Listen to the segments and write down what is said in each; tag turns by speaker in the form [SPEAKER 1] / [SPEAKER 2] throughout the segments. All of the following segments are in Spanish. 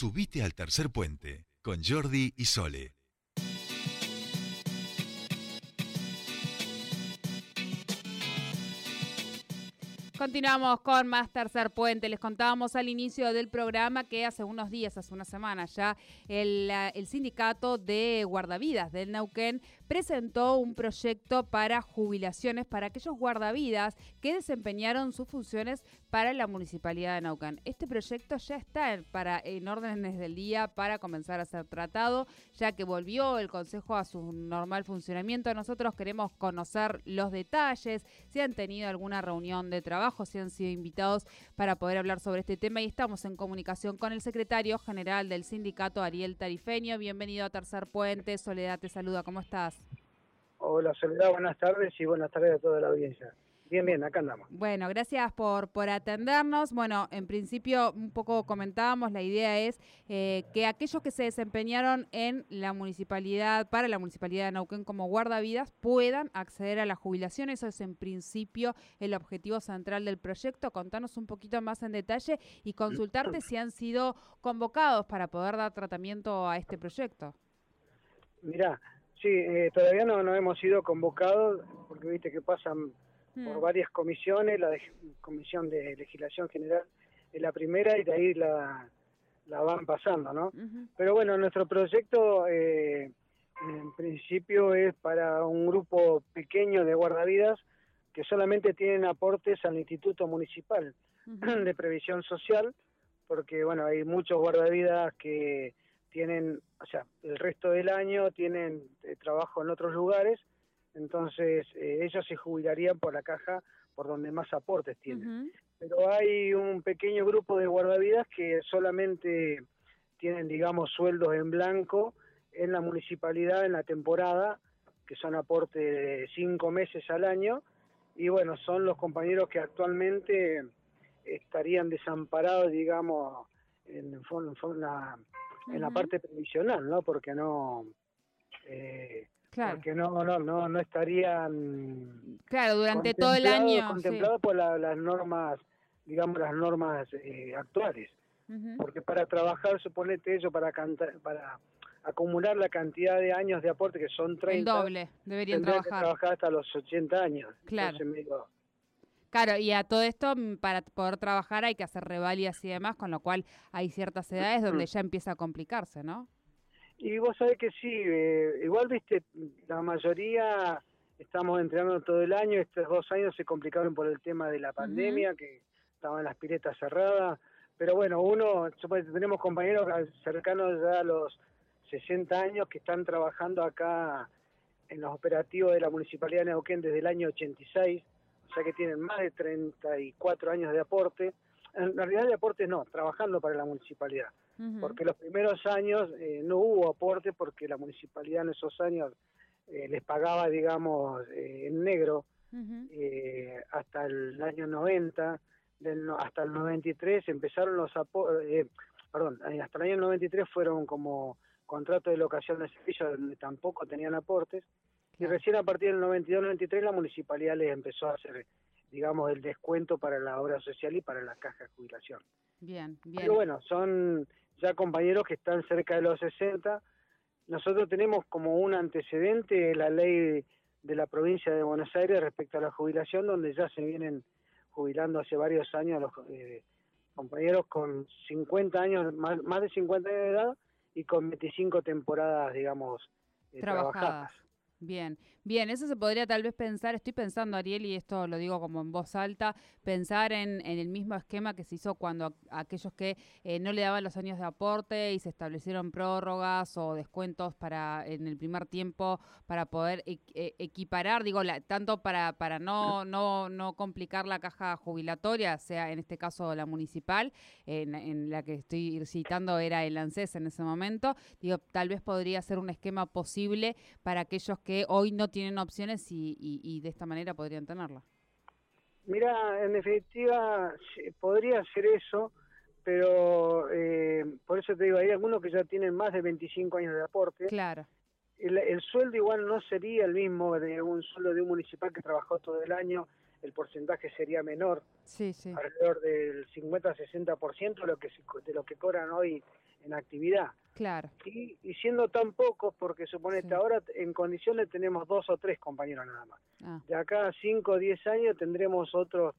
[SPEAKER 1] Subite al tercer puente con Jordi y Sole.
[SPEAKER 2] Continuamos con más Tercer Puente. Les contábamos al inicio del programa que hace unos días, hace una semana ya, el, el, sindicato de guardavidas del Neuquén presentó un proyecto para jubilaciones para aquellos guardavidas que desempeñaron sus funciones para la Municipalidad de Neuquén. Este proyecto ya está para, en órdenes del día para comenzar a ser tratado, ya que volvió el Consejo a su normal funcionamiento. Nosotros queremos conocer los detalles, si han tenido alguna reunión de trabajo si han sido invitados para poder hablar sobre este tema y estamos en comunicación con el secretario general del sindicato, Ariel Tarifeño. Bienvenido a Tercer Puente. Soledad te saluda, ¿cómo estás?
[SPEAKER 3] Hola Soledad, buenas tardes y buenas tardes a toda la audiencia. Bien, bien, acá andamos.
[SPEAKER 2] Bueno, gracias por, por atendernos. Bueno, en principio un poco comentábamos, la idea es eh, que aquellos que se desempeñaron en la municipalidad, para la municipalidad de Nauquén como guardavidas, puedan acceder a la jubilación. Eso es en principio el objetivo central del proyecto. Contanos un poquito más en detalle y consultarte si han sido convocados para poder dar tratamiento a este proyecto.
[SPEAKER 3] Mira, sí, eh, todavía no, no hemos sido convocados porque viste que pasan por mm. varias comisiones, la de, Comisión de Legislación General es la primera y de ahí la, la van pasando, ¿no? Pero bueno, nuestro proyecto eh, en principio es para un grupo pequeño de guardavidas que solamente tienen aportes al Instituto Municipal de Previsión Social, porque bueno, hay muchos guardavidas que tienen, o sea, el resto del año tienen eh, trabajo en otros lugares entonces eh, ellos se jubilarían por la caja por donde más aportes tienen. Pero hay un pequeño grupo de guardavidas que solamente tienen, digamos, sueldos en blanco en la municipalidad en la temporada, que son aportes de cinco meses al año, y bueno, son los compañeros que actualmente estarían desamparados, digamos, en, en, la, en la parte previsional, ¿no? Porque no... Eh, porque no, no, no, no estarían.
[SPEAKER 2] Claro, durante todo el año.
[SPEAKER 3] Contemplados por las normas, digamos, las normas eh, actuales. Porque para trabajar, suponete eso, para cantar, para acumular la cantidad de años de aporte, que son 30.
[SPEAKER 2] El doble, deberían trabajar.
[SPEAKER 3] Que trabajar hasta los 80 años.
[SPEAKER 2] Claro. Claro, y a todo esto, mm, para poder trabajar hay que hacer revalias y demás, con lo cual hay ciertas edades donde ya empieza a complicarse, ¿no?
[SPEAKER 3] Y vos sabés que sí, eh, igual viste, la mayoría estamos entrenando todo el año, estos dos años se complicaron por el tema de la pandemia, que estaban las piletas cerradas, pero bueno, uno, tenemos compañeros cercanos ya a los 60 años que están trabajando acá en los operativos de la Municipalidad de Neuquén desde el año 86, o sea que tienen más de 34 años de aporte, en realidad de aporte no, trabajando para la municipalidad porque los primeros años eh, no hubo aporte porque la municipalidad en esos años eh, les pagaba, digamos, eh, en negro hasta el año 90, del, hasta el 93 empezaron los aportes, perdón, hasta el año 93 fueron como contratos de locación de servicios donde tampoco tenían aportes, y recién a partir del 92-93 la municipalidad les empezó a hacer digamos, el descuento para la obra social y para la caja de jubilación.
[SPEAKER 2] Bien, bien.
[SPEAKER 3] Pero bueno, son ya compañeros que están cerca de los 60. Nosotros tenemos como un antecedente la ley de la provincia de Buenos Aires respecto a la jubilación, donde ya se vienen jubilando hace varios años los eh, compañeros con 50 años, más, más, de 50 años de edad y con 25 temporadas, digamos,
[SPEAKER 2] eh, trabajadas. Bien, bien, eso se podría tal vez pensar, estoy pensando Ariel y esto lo digo como en voz alta, pensar en, en el mismo esquema que se hizo cuando aquellos que eh, no le daban los años de aporte y se establecieron prórrogas o descuentos para en el primer tiempo para poder e, equiparar, digo, la, tanto para, para no, no, no complicar la caja jubilatoria, sea en este caso la municipal, en, en la que estoy citando era el ANSES en ese momento, digo, tal vez podría ser un esquema posible para aquellos que que hoy no tienen opciones y, de esta manera podrían tenerla.
[SPEAKER 3] Mira, en definitiva podría ser eso, pero eh, por eso te digo, hay algunos que ya tienen más de 25 años de aporte.
[SPEAKER 2] Claro.
[SPEAKER 3] El, sueldo igual no sería el mismo de un sueldo de un municipal que trabajó todo el año. el porcentaje sería menor,
[SPEAKER 2] sí, sí.
[SPEAKER 3] alrededor del 50-60% de lo que de lo que cobran hoy en actividad.
[SPEAKER 2] Claro.
[SPEAKER 3] Y, y siendo tan pocos, porque suponete ahora en condiciones tenemos dos o tres compañeros nada más. Ah. De acá a 5 o 10 años tendremos otros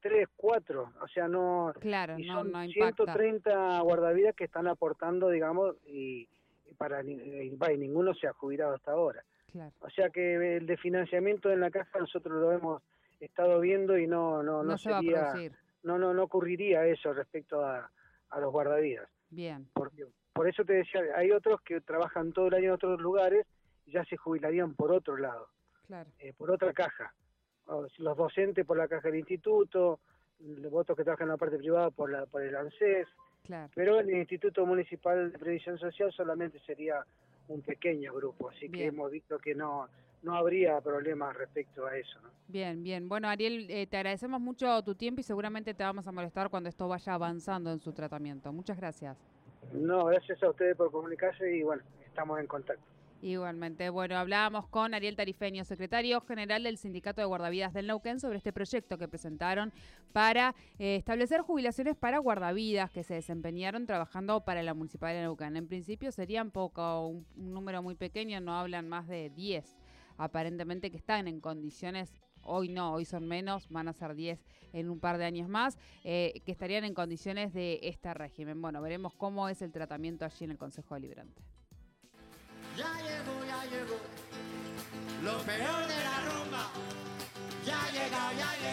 [SPEAKER 3] 3, 4, o sea, no...
[SPEAKER 2] Claro, no, no
[SPEAKER 3] 130 guardavidas que están aportando, digamos, y, para y, ninguno se ha jubilado hasta ahora.
[SPEAKER 2] Claro.
[SPEAKER 3] O sea que el de financiamiento en la caja nosotros lo hemos estado viendo y no no no, sería no no no ocurriría eso respecto a, a los guardavidas.
[SPEAKER 2] Bien.
[SPEAKER 3] Porque, por eso te decía, hay otros que trabajan todo el año en otros lugares y ya se jubilarían por otro lado,
[SPEAKER 2] claro.
[SPEAKER 3] Eh, por otra caja. Los docentes por la caja del instituto, los votos que trabajan en la parte privada por, la, por el ANSES.
[SPEAKER 2] Claro.
[SPEAKER 3] Pero en el Instituto Municipal de Previsión Social solamente sería un pequeño grupo, así que hemos visto que no no habría problemas respecto a eso.
[SPEAKER 2] Bien, bien. Bueno, Ariel, eh, te agradecemos mucho tu tiempo y seguramente te vamos a molestar cuando esto vaya avanzando en su tratamiento. Muchas gracias.
[SPEAKER 3] No, gracias a ustedes por comunicarse y bueno, estamos en contacto.
[SPEAKER 2] Igualmente, bueno, hablábamos con Ariel Tarifeño, secretario general del Sindicato de Guardavidas del Neuquén, sobre este proyecto que presentaron para eh, establecer jubilaciones para guardavidas que se desempeñaron trabajando para la Municipalidad de Neuquén. En principio serían poco, un, número muy pequeño, no hablan más de 10 aparentemente que están en condiciones hoy no, hoy son menos, van a ser 10 en un par de años más, eh, que estarían en condiciones de este régimen. Bueno, veremos cómo es el tratamiento allí en el Consejo Deliberante.
[SPEAKER 4] Ya llegó, ya llegó, lo peor de la rumba, ya llega, ya llega.